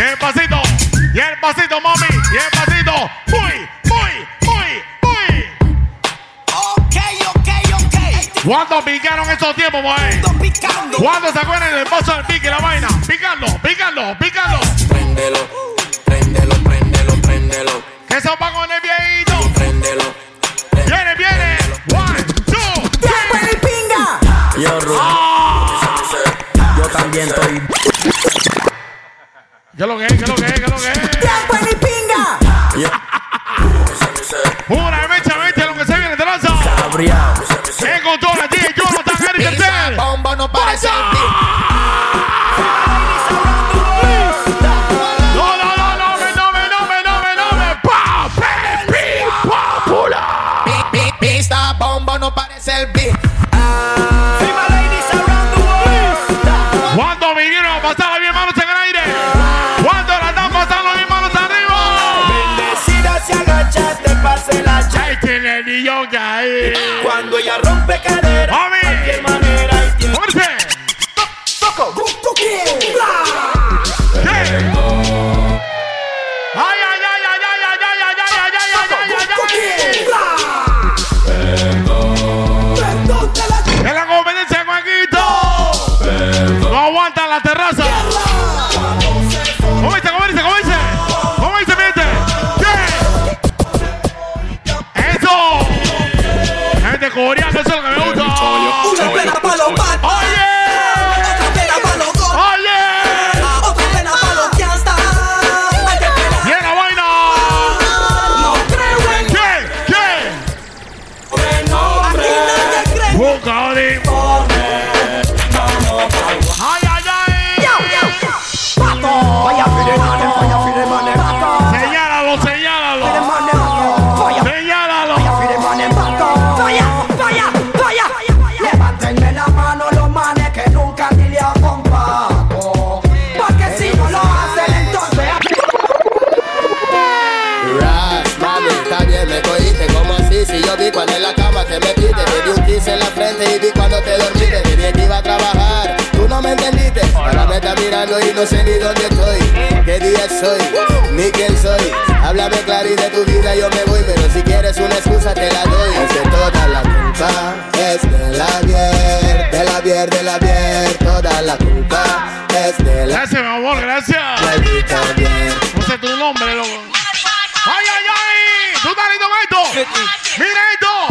Y el pasito. Y el pasito, mami. Y el pasito. Muy, muy, muy, muy. Ok, ok, ok. ¿Cuándo picaron estos tiempos, mujer? ¿Cuándo se acuerdan del paso del pique y la vaina? Picando, picando, picando. Préndelo, préndelo, préndelo, préndelo. Que eso va ¿Qué es lo que? El que hay. Cuando ella rompe cadera, Mami. cualquier manera y tiene. ¡Fuerza! Toco, ¿Qué? ¡Ay, ay, ay, ay, ay, ay, ay, ay, ay, ay, ay, ay, ay, ay! En la competencia, Juanquito. No aguanta la terraza. ¿Cómo Corea frente y vi cuando te dormiste Te dije que iba a trabajar, tú no me entendiste Ahora me estás mirando y no sé ni dónde estoy ¿Qué día soy? Ni quién soy Háblame claro y de tu vida yo me voy Pero si quieres una excusa te la doy Es que toda la culpa es de la bier De la bier, de la bier Toda la culpa es de la Gracias, mi amor, gracias. No sé tu nombre, loco. ¡Ay, ay, ay! ¿Tú estás esto? ¡Mira esto!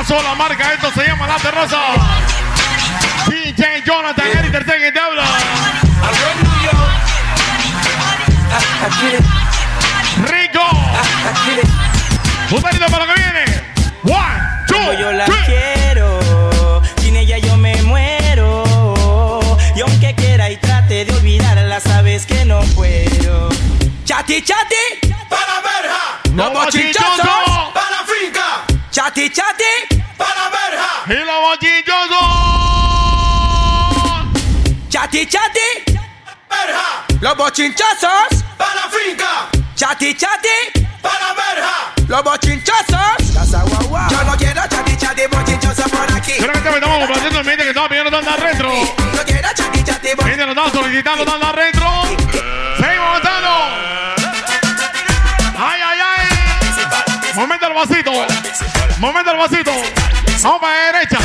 Una sola marca, esto se llama La Terraza. DJ Jonathan, Eric Terceg, que te habla. Rico. ¿Tú estás listo para lo que viene? One, two, Como yo la three. quiero, sin ella yo me muero. Y aunque quiera y trate de olvidarla, sabes que no puedo. Chati, chati, Para verja. No bochinchoso. Para finca. chati, chati. Los bochinchosos. chati, chati. Verja. Los bochinchosos, Para finca. chati, chati. Para verja. Los bochinchosos. Casa guau. Yo no quiero chati, chati, bochinchosos por aquí. Creo que estamos complaciendo el gente que estaba pidiendo tanda retro. No quiero chati, chati, Gente nos está solicitando tanda retro. Seguimos avanzando. Ay, ay, ay. Momento del vasito. Momento del vasito. Vamos para la derecha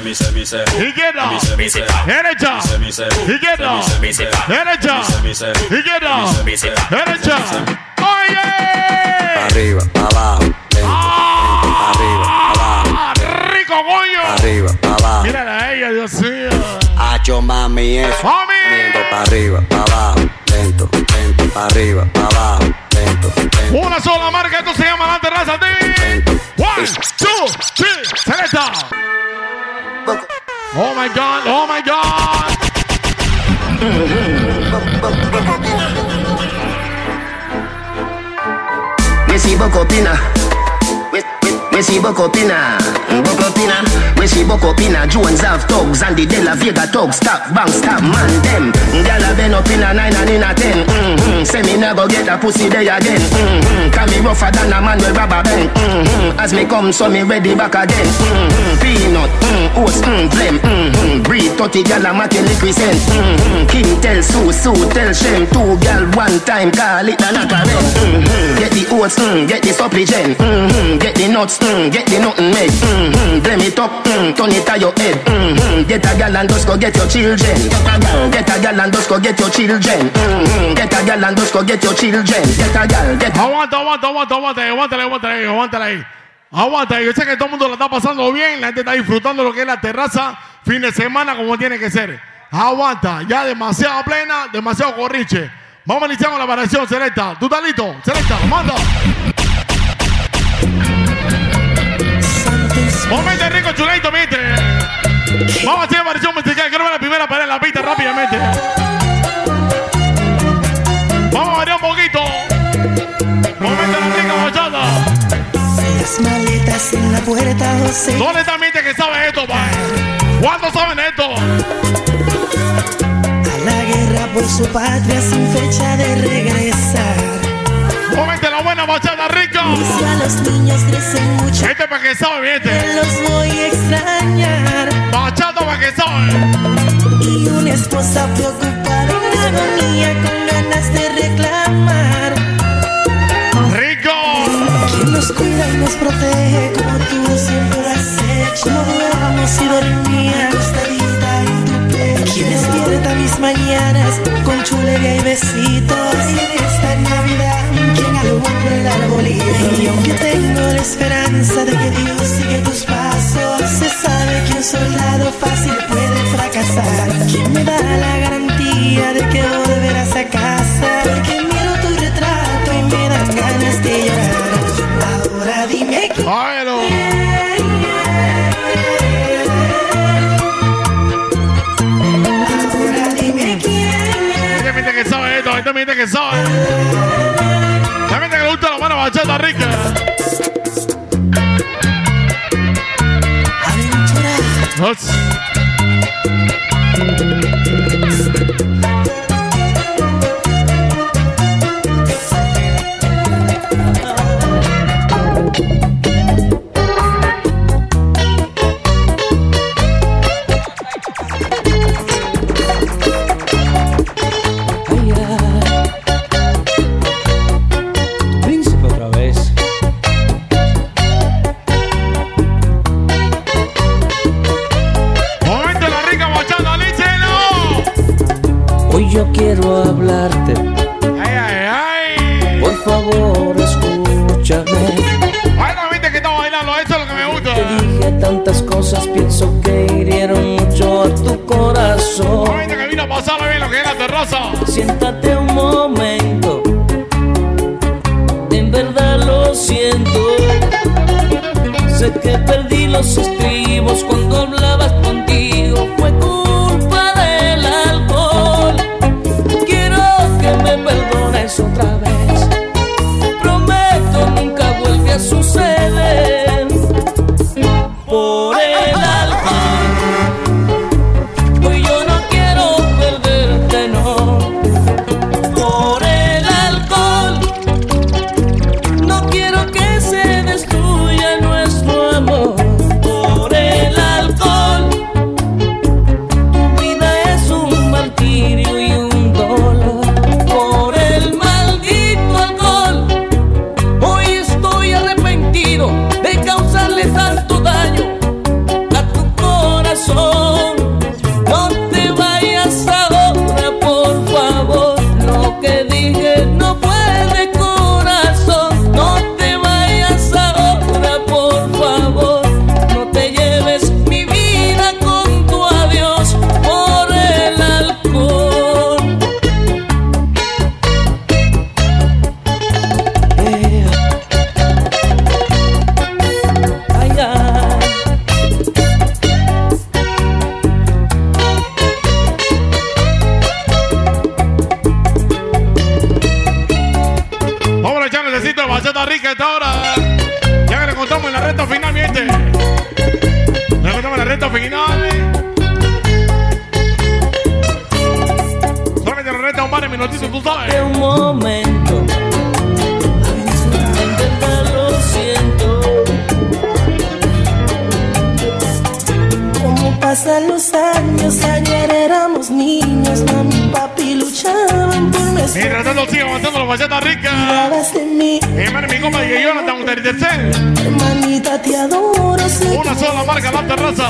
me say, me say, get down. Get down. Get down. Oh, arriba, abajo, lento, ah. arriba, abajo. Ah, rico coño. Arriba, abajo. Mírala a ella, Dios mío. Hacho mami eso. Mami. Lento para arriba, abajo, lento, lento para arriba, abajo, lento, lento. Una sola marca, esto se llama la terraza de. One, two, three, select Oh my god, oh my god. Missy Bocotina. With, with, We see Bokopina, Bokopina. We see Bokopina. Jones have thugs and the De La Vega thugs. Stop, bang, stop, man, them. Gyal a been up in a nine and in a ten. Mm-hmm. Say me never get a pussy day again. Mm-hmm. Can me rougher than a man with rubber band. Mm-hmm. As me come, so me ready back again. Mm-hmm. Peanut, mm, oats, mm, blem. Mm-hmm. Breed 30 gyal a make liquid scent. Mm-hmm. King tell Sue, Sue tell Shem. Two gyal one time, call it a knock a mm-hmm. Get the oats, mm, get the supplement. Mm-hmm. Get the nuts, mm, get the nothing made. Mm-hmm. Blem it up, mm, turn it to your head. Mm-hmm. Get a gal and just go get your children. Get a gal, and just go get your children. Mm-hmm. Get a gal and just go get your children. Get a gal, get Aguanta, aguanta, aguanta, aguanta, aguántala ahí, aguántala ahí. Aguanta, yo sé que todo el mundo lo está pasando bien, la gente está disfrutando lo que es la terraza, fin de semana como tiene que ser. Aguanta, ya demasiado plena, demasiado corriche. Vamos a iniciar con la variación, Selecta. ¿Tú estás listo? Selecta, manda. Momento rico, chulito, mite. Vamos a hacer variación musical. Quiero ver la primera pared en la pista rápidamente. Vamos a variar un poquito. Momento la rica bachata. Las maletas en la puerta, José. ¿Dónde está gente que sabe esto, pa? ¿Cuántos saben esto? A la guerra por su patria sin fecha de regresar. Momento buena bachata rica. Y a los niños crecen mucho. Este para que sabe, gente. los voy a extrañar. Bachata para que sabe. Y una esposa preocupada agonía con ganas de reclamar. ¡Rico! Quien nos cuida y nos protege como tú siempre lo has hecho. Y despierta mis mañanas con chulería y besitos. Y en esta Navidad, quien alumbra el arbolito. Y aunque tengo la esperanza de que Dios sigue tus pasos, se sabe que un soldado fácil puede fracasar. ¿Quién me da la garantía de que volverás a casa? Porque miro tu retrato y me dan ganas de llorar. Ahora dime gente que sabe. La gente que le gusta la buena bachata rica. Príncipe está rica esta hora. Ya que nos encontramos en la recta final, miente. Nos encontramos en la recta final. Solamente nos resta un par de minutitos, tú sabes. De un momento. Te lo siento. Como pasan los años, ayer éramos niños, mami. Mientras tanto sigue avanzando la bachata rica. En Hermano, mi compa de Jonathan, un tercer. hermanita, te adoro. Una que- sola marca, la terraza.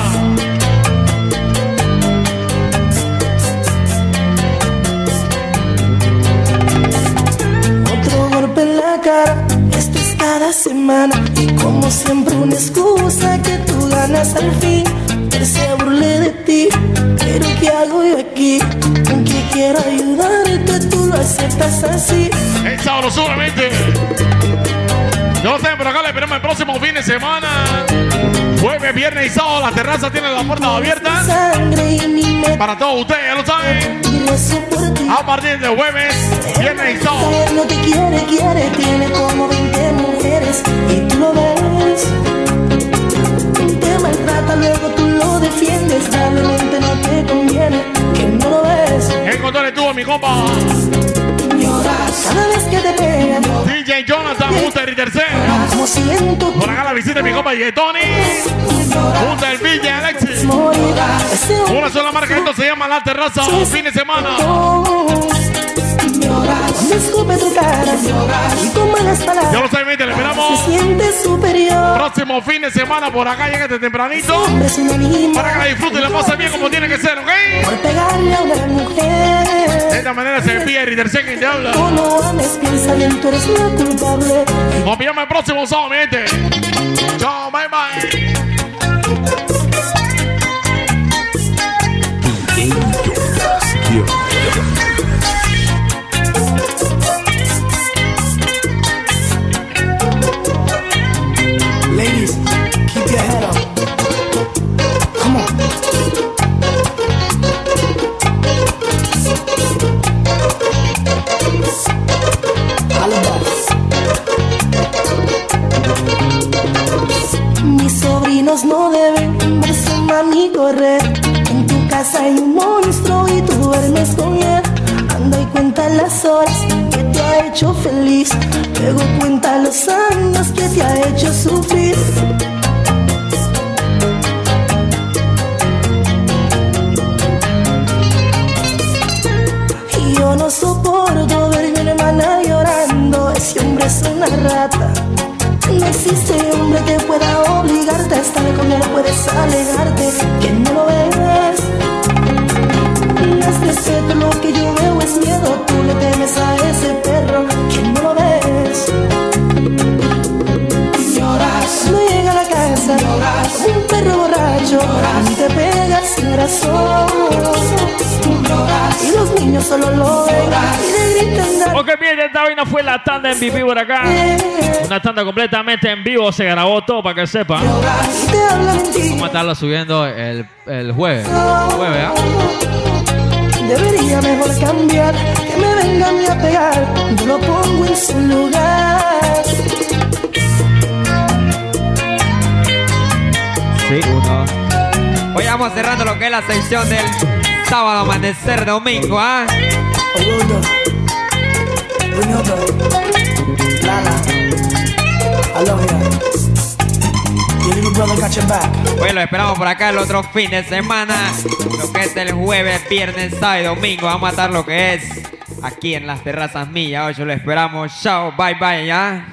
Otro golpe en la cara, esto es cada semana. Y como siempre, una excusa que tú ganas al fin. Él se burle de ti, pero ¿qué hago yo aquí? Quiero ayudarte, tú lo aceptas así. El sábado seguramente. No sé, pero acá le esperamos el próximo fin de semana. Jueves, viernes y sábado las terrazas tienen las puertas abiertas. Para todos ustedes, ya lo saben. A partir de jueves, viernes y sábado. No te quiere, quiere, tiene como 20 mujeres y tú lo ves. Te maltrata, luego tú lo defiendes, realmente no te conviene, que no lo ves. El control estuvo mi compa. Lloras cada vez que te pegan. DJ Jonathan, Junta y tercer. Como siento Por acá la visita mi compa DJ Tony. El DJ Alexis. Una sola marca, esto se llama La Terraza. Fin de semana. Escupe tu cara y con malas palabras Ya lo saben, le esperamos. se siente superior. Próximo fin de semana por acá, llegate tempranito. Para que la disfruten y la pasen bien como tiene que ser, ¿ok? por pegarle a una mujer. De esta manera se despide Ritersen quien te habla. Tú no ames, piensa bien, tú eres la culpable. Nos vemos el próximo sábado, mi gente. Chao, bye bye. Solo lo ven. Y le gritan. Ok, bien, esta vaina fue la tanda en vivo por acá. Una tanda completamente en vivo, se grabó todo para que sepan. Vamos a estarlo subiendo el, el jueves. Jueves, ¿ah? Debería mejor cambiar, que me vengan a pegar, yo lo pongo en su lugar. Sí, uno. Hoy vamos cerrando lo que es la sección del sábado, amanecer, domingo, ¿ah? Back. Bueno, esperamos por acá el otro fin de semana. Lo que es el jueves, viernes, sábado y domingo. Vamos a estar lo que es aquí en las terrazas millas. Hoy lo esperamos. Chao, bye bye, ya.